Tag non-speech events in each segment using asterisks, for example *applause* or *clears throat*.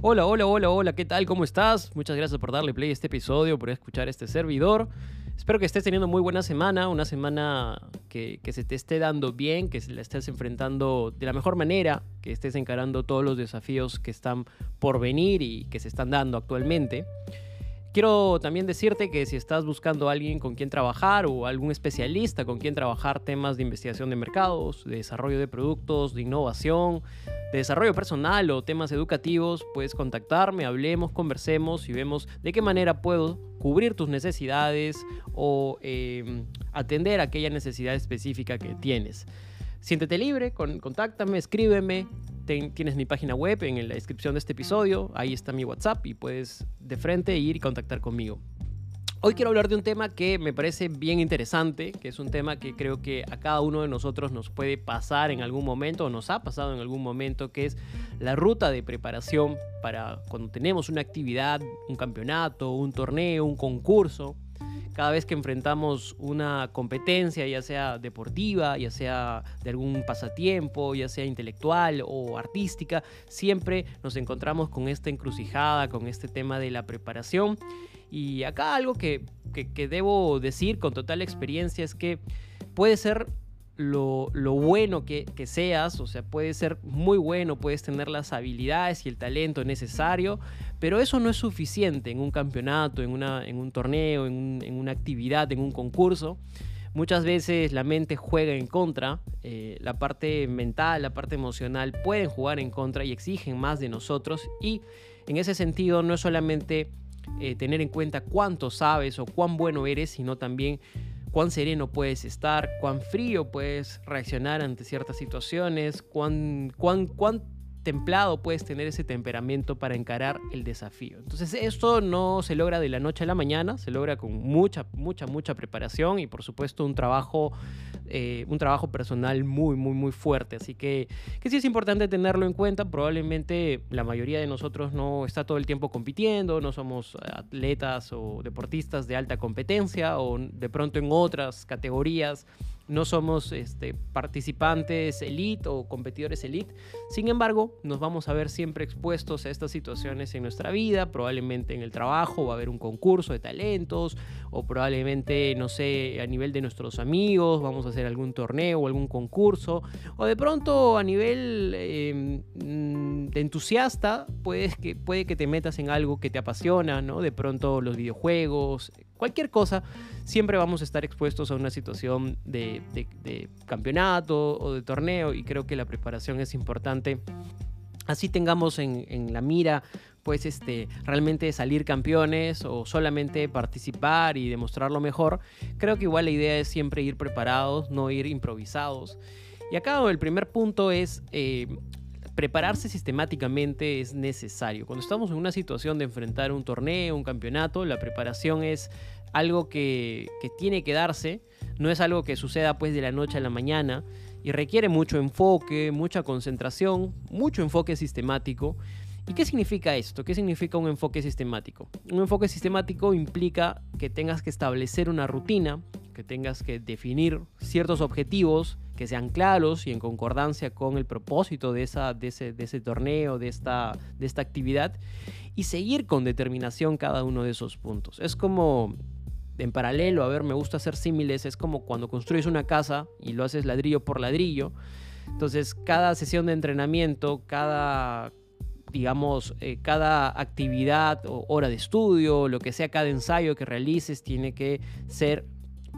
Hola, hola, hola, hola, ¿qué tal? ¿Cómo estás? Muchas gracias por darle play a este episodio, por escuchar este servidor. Espero que estés teniendo muy buena semana, una semana que, que se te esté dando bien, que la estés enfrentando de la mejor manera, que estés encarando todos los desafíos que están por venir y que se están dando actualmente. Quiero también decirte que si estás buscando a alguien con quien trabajar o algún especialista con quien trabajar temas de investigación de mercados, de desarrollo de productos, de innovación, de desarrollo personal o temas educativos, puedes contactarme, hablemos, conversemos y vemos de qué manera puedo cubrir tus necesidades o em, atender aquella necesidad específica que tienes. Siéntete libre, contáctame, escríbeme, tienes mi página web en la descripción de este episodio, ahí está mi WhatsApp y puedes de frente ir y contactar conmigo. Hoy quiero hablar de un tema que me parece bien interesante, que es un tema que creo que a cada uno de nosotros nos puede pasar en algún momento o nos ha pasado en algún momento, que es la ruta de preparación para cuando tenemos una actividad, un campeonato, un torneo, un concurso cada vez que enfrentamos una competencia, ya sea deportiva, ya sea de algún pasatiempo, ya sea intelectual o artística, siempre nos encontramos con esta encrucijada, con este tema de la preparación. Y acá algo que, que, debo decir con total experiencia es que puede ser lo, bueno que, seas, o sea, puede ser muy bueno, puedes tener las habilidades y el talento necesario, pero eso no es suficiente en un campeonato, en, una, en un torneo, en, una actividad, en un concurso. Muchas veces la mente juega en contra, eh, la parte mental, la parte emocional pueden jugar en contra y exigen más de nosotros y en ese sentido no es solamente eh, tener en cuenta cuánto sabes o cuán bueno eres, sino también cuán sereno puedes estar, cuán frío puedes reaccionar ante ciertas situaciones, cuán, cuán, cuán templado puedes tener ese temperamento para encarar el desafío. Entonces esto no se logra de la noche a la mañana, se logra con mucha, mucha, mucha preparación y por supuesto un trabajo, eh, un trabajo personal muy, muy, muy fuerte. Así que, que sí es importante tenerlo en cuenta. Probablemente la mayoría de nosotros no está todo el tiempo compitiendo, no somos atletas o deportistas de alta competencia o de pronto en otras categorías no somos este, participantes elite o competidores elite. Sin embargo, nos vamos a ver siempre expuestos a estas situaciones en nuestra vida. Probablemente en el trabajo va a haber un concurso de talentos o probablemente, no sé, a nivel de nuestros amigos vamos a hacer algún torneo o algún concurso. O de pronto a nivel em, de entusiasta, puedes que, puede que te metas en algo que te apasiona, ¿no? De pronto los videojuegos, cualquier cosa, siempre vamos a estar expuestos a una situación de, campeonato o de torneo y creo que la preparación es importante. Así tengamos en, la mira pues este, realmente salir campeones o solamente participar y demostrarlo mejor, creo que igual la idea es siempre ir preparados, no ir improvisados. Y acá el primer punto es eh, prepararse sistemáticamente es necesario. Cuando estamos en una situación de enfrentar un torneo, un campeonato, la preparación es algo que, tiene que darse, no es algo que suceda pues de la noche a la mañana y requiere mucho enfoque, mucha concentración, mucho enfoque sistemático. ¿Y qué significa esto? ¿Qué significa un enfoque sistemático? Un enfoque sistemático implica que tengas que establecer una rutina, que tengas que definir ciertos objetivos, que sean claros y en concordancia con el propósito de, esa, de, ese, de ese torneo, de esta, de esta actividad, y seguir con determinación cada uno de esos puntos. Es como en paralelo, a ver, me gusta hacer símiles, es como cuando construyes una casa y lo haces ladrillo por ladrillo. Entonces, cada sesión de entrenamiento, cada, digamos, eh, cada actividad o hora de estudio, lo que sea, cada ensayo que realices, tiene que ser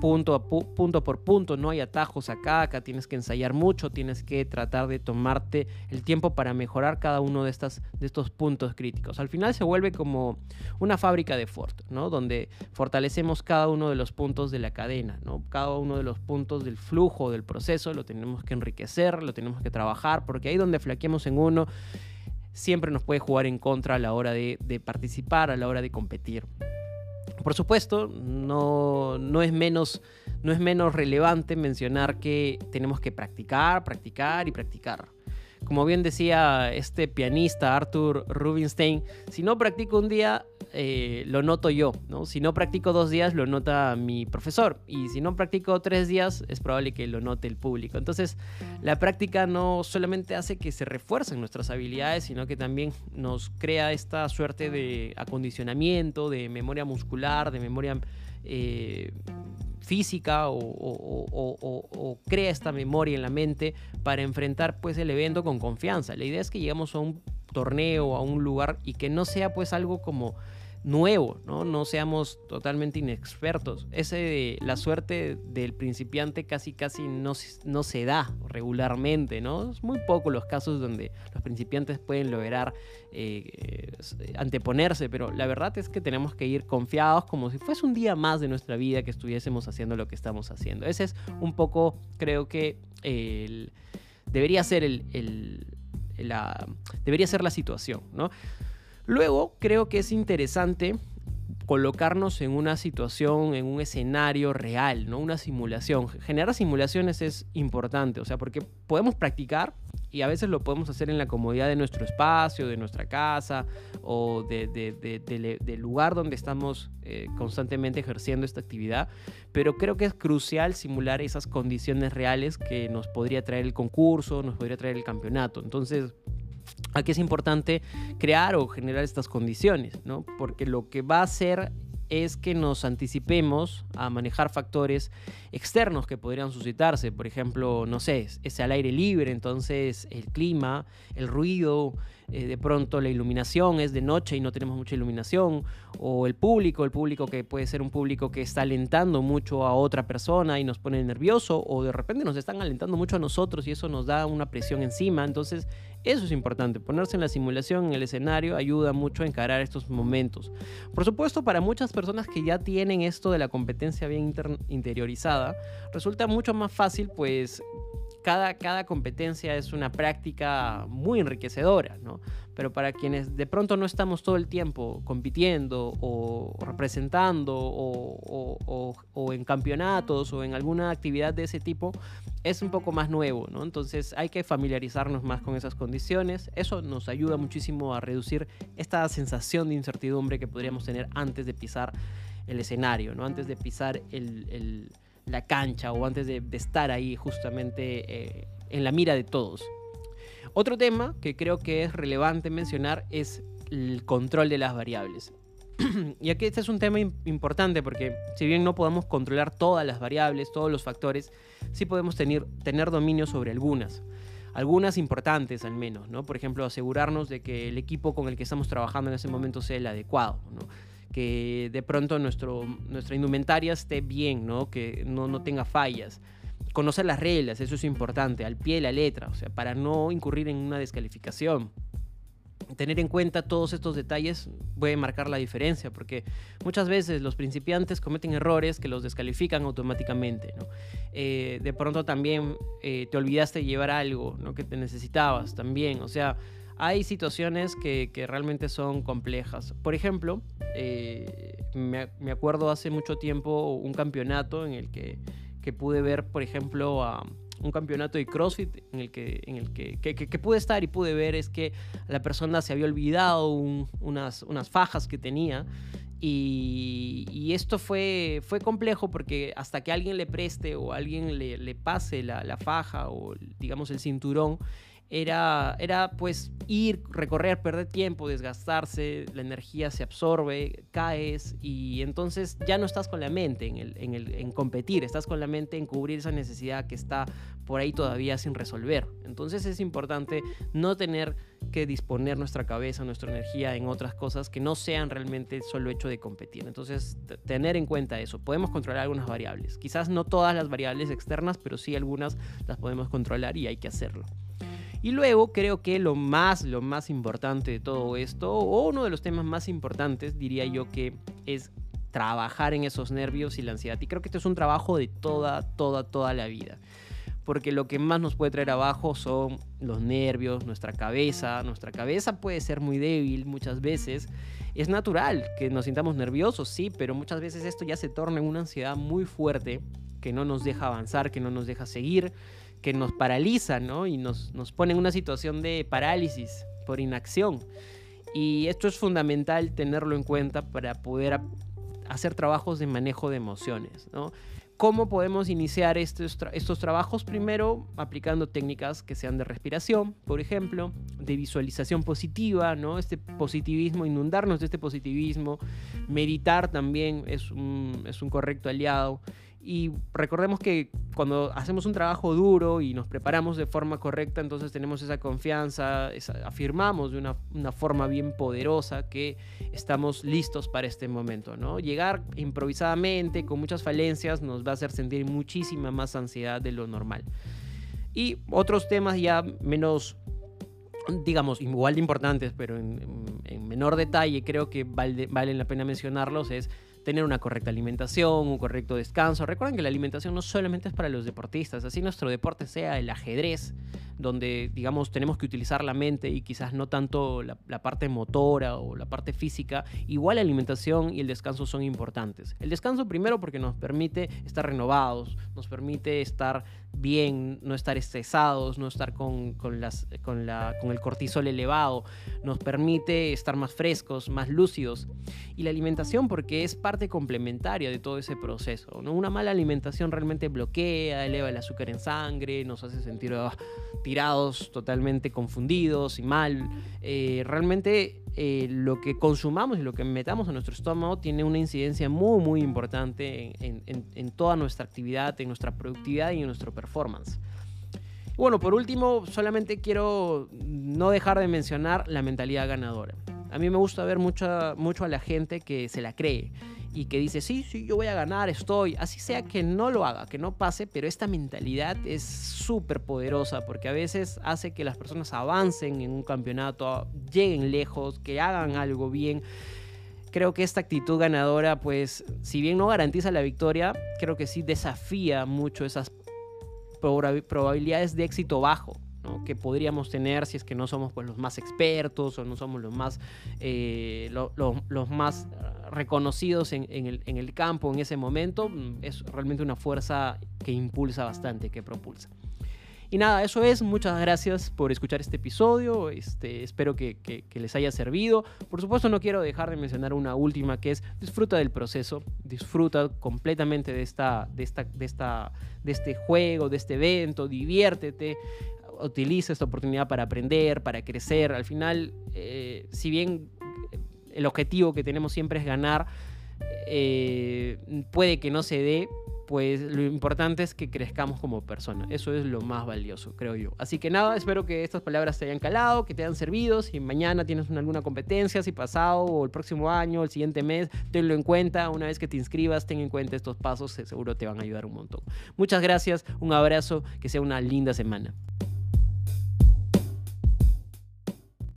punto, punto por punto, no hay atajos acá, acá tienes que ensayar mucho, tienes que tratar de tomarte el tiempo para mejorar cada uno de, estas, de estos puntos críticos. Al final se vuelve como una fábrica de Ford, ¿no? donde fortalecemos cada uno de los puntos de la cadena, ¿no? cada uno de los puntos del flujo, del proceso, lo tenemos que enriquecer, lo tenemos que trabajar, porque ahí donde flaqueamos en uno, siempre nos puede jugar en contra a la hora de, de participar, a la hora de competir. Por supuesto, no, no, es menos, no es menos relevante mencionar que tenemos que practicar, practicar y practicar. Como bien decía este pianista Arthur Rubinstein, si no practico un día, eh, lo noto yo, ¿no? Si no practico dos días, lo nota mi profesor. Y si no practico tres días, es probable que lo note el público. Entonces, la práctica no solamente hace que se refuercen nuestras habilidades, sino que también nos crea esta suerte de acondicionamiento, de memoria muscular, de memoria eh, física o, crea esta memoria en la mente para enfrentar pues el evento con confianza. La idea es que llegamos a un torneo, a un lugar y que no sea pues algo como nuevo, ¿no? No seamos totalmente inexpertos. Ese de la suerte del principiante casi casi no, no se da regularmente, ¿no? Es muy poco los casos donde los principiantes pueden lograr eh, anteponerse, pero la verdad es que tenemos que ir confiados como si fuese un día más de nuestra vida que estuviésemos haciendo lo que estamos haciendo. Ese es un poco, creo que debería ser el, la, debería ser la situación, ¿no? Luego, creo que es interesante colocarnos en una situación, en un escenario real, ¿no? Una simulación. Generar simulaciones es importante, o sea, porque podemos practicar y a veces lo podemos hacer en la comodidad de nuestro espacio, de nuestra casa o del lugar donde estamos eh, constantemente ejerciendo esta actividad, pero creo que es crucial simular esas condiciones reales que nos podría traer el concurso, nos podría traer el campeonato. Entonces, Aquí es importante crear o generar estas condiciones, ¿no? Porque lo que va a hacer es que nos anticipemos a manejar factores externos que podrían suscitarse. Por ejemplo, no sé, es al aire libre, entonces el clima, el ruido, eh, de pronto la iluminación es de noche y no tenemos mucha iluminación, o el público, el público que puede ser un público que está alentando mucho a otra persona y nos pone nervioso, o de repente nos están alentando mucho a nosotros y eso nos da una presión encima. Entonces, eso es importante, ponerse en la simulación, en el escenario, ayuda mucho a encarar estos momentos. Por supuesto, para muchas personas que ya tienen esto de la competencia bien interiorizada, resulta mucho más fácil pues cada, competencia es una práctica muy enriquecedora, ¿no? Pero para quienes de pronto no estamos todo el tiempo compitiendo o representando o, en campeonatos o en alguna actividad de ese tipo, es un poco más nuevo, ¿no? Entonces hay que familiarizarnos más con esas condiciones. Eso nos ayuda muchísimo a reducir esta sensación de incertidumbre que podríamos tener antes de pisar el escenario, ¿no? Antes de pisar el la cancha o antes de, estar ahí justamente eh, en la mira de todos. Otro tema que creo que es relevante mencionar es el control de las variables. *clears throat* y aquí este es un tema importante porque si bien no podemos controlar todas las variables, todos los factores, sí podemos tener, tener dominio sobre algunas. Algunas importantes al menos, ¿no? Por ejemplo, asegurarnos de que el equipo con el que estamos trabajando en ese momento sea el adecuado, ¿no? Que de pronto nuestro, nuestra indumentaria esté bien, ¿no? que no, no tenga fallas. Conocer las reglas, eso es importante, al pie de la letra, o sea, para no incurrir en una descalificación. Tener en cuenta todos estos detalles puede marcar la diferencia, porque muchas veces los principiantes cometen errores que los descalifican automáticamente. ¿no? Eh, de pronto también eh, te olvidaste llevar algo ¿no? que te necesitabas también, o sea, hay situaciones que, realmente son complejas. Por ejemplo, eh, me, acuerdo hace mucho tiempo un campeonato en el que, pude ver, por ejemplo, a un campeonato de CrossFit en el que, en el que, que, pude estar y pude ver es que la persona se había olvidado unas, unas fajas que tenía y, esto fue, fue complejo porque hasta que alguien le preste o alguien le, le pase la, la, faja o digamos el cinturón, era, era pues ir, recorrer, perder tiempo, desgastarse, la energía se absorbe, caes y entonces ya no estás con la mente en, el, en, el, en competir, estás con la mente en cubrir esa necesidad que está por ahí todavía sin resolver. Entonces es importante no tener que disponer nuestra cabeza, nuestra energía en otras cosas que no sean realmente solo hecho de competir. Entonces tener en cuenta eso, podemos controlar algunas variables, quizás no todas las variables externas, pero sí algunas las podemos controlar y hay que hacerlo. Y luego creo que lo más, lo más importante de todo esto, o uno de los temas más importantes, diría yo que es trabajar en esos nervios y la ansiedad. Y creo que esto es un trabajo de toda, toda, toda la vida. Porque lo que más nos puede traer abajo son los nervios, nuestra cabeza. Nuestra cabeza puede ser muy débil muchas veces. Es natural que nos sintamos nerviosos, sí, pero muchas veces esto ya se torna en una ansiedad muy fuerte que no nos deja avanzar, que no nos deja seguir, que nos paraliza, ¿no? Y nos, nos pone en una situación de parálisis por inacción. Y esto es fundamental tenerlo en cuenta para poder hacer trabajos de manejo de emociones, ¿no? ¿Cómo podemos iniciar estos, estos trabajos? Primero, aplicando técnicas que sean de respiración, por ejemplo, de visualización positiva, ¿no? Este positivismo, inundarnos de este positivismo. Meditar también es un, es un correcto aliado. Y recordemos que cuando hacemos un trabajo duro y nos preparamos de forma correcta, entonces tenemos esa confianza, afirmamos de una, forma bien poderosa que estamos listos para este momento. ¿no? Llegar improvisadamente, con muchas falencias, nos va a hacer sentir muchísima más ansiedad de lo normal. Y otros temas ya menos digamos, igual de importantes, pero en, en menor detalle, creo que vale, valen la pena mencionarlos, es tener una correcta alimentación, un correcto descanso. Recuerden que la alimentación no solamente es para los deportistas, así nuestro deporte sea el ajedrez, donde digamos tenemos que utilizar la mente y quizás no tanto la, parte motora o la parte física, igual la alimentación y el descanso son importantes. El descanso primero porque nos permite estar renovados, nos permite estar bien, no estar estresados, no estar con, las, con, la, con el cortisol elevado, nos permite estar más frescos, más lúcidos. Y la alimentación porque es parte complementaria de todo ese proceso. ¿no? Una mala alimentación realmente bloquea, eleva el azúcar en sangre, nos hace sentir ah, tirados, totalmente confundidos y mal. Eh, realmente eh, lo que consumamos y lo que metamos en nuestro estómago tiene una incidencia muy, muy importante en, toda nuestra actividad, en nuestra productividad y en nuestro performance. Bueno, por último, solamente quiero no dejar de mencionar la mentalidad ganadora. A mí me gusta ver mucha, mucho a la gente que se la cree y que dice, sí, sí, yo voy a ganar, estoy, así sea que no lo haga, que no pase, pero esta mentalidad es súper poderosa porque a veces hace que las personas avancen en un campeonato, lleguen lejos, que hagan algo bien. Creo que esta actitud ganadora, pues, si bien no garantiza la victoria, creo que sí desafía mucho esas probabilidades de éxito bajo que podríamos tener si es que no somos pues, los más expertos o no somos los más, eh, los más reconocidos en, el, campo en ese momento. Mm, es realmente una fuerza que impulsa bastante, que propulsa. Y nada, eso es. Muchas gracias por escuchar este episodio. Este, espero que, que, les haya servido. Por supuesto, no quiero dejar de mencionar una última que es disfruta del proceso. Disfruta completamente de, esta, de, esta, de, esta, de este juego, de este evento. Diviértete utiliza esta oportunidad para aprender, para crecer. Al final, eh, si bien el objetivo que tenemos siempre es ganar, eh, puede que no se dé, pues lo importante es que crezcamos como persona. Eso es lo más valioso, creo yo. Así que nada, espero que estas palabras te hayan calado, que te hayan servido. Si mañana tienes alguna competencia, si pasado o el próximo año, el siguiente mes, tenlo en cuenta. Una vez que te inscribas, ten en cuenta estos pasos, seguro te van a ayudar un montón. Muchas gracias, un abrazo, que sea una linda semana.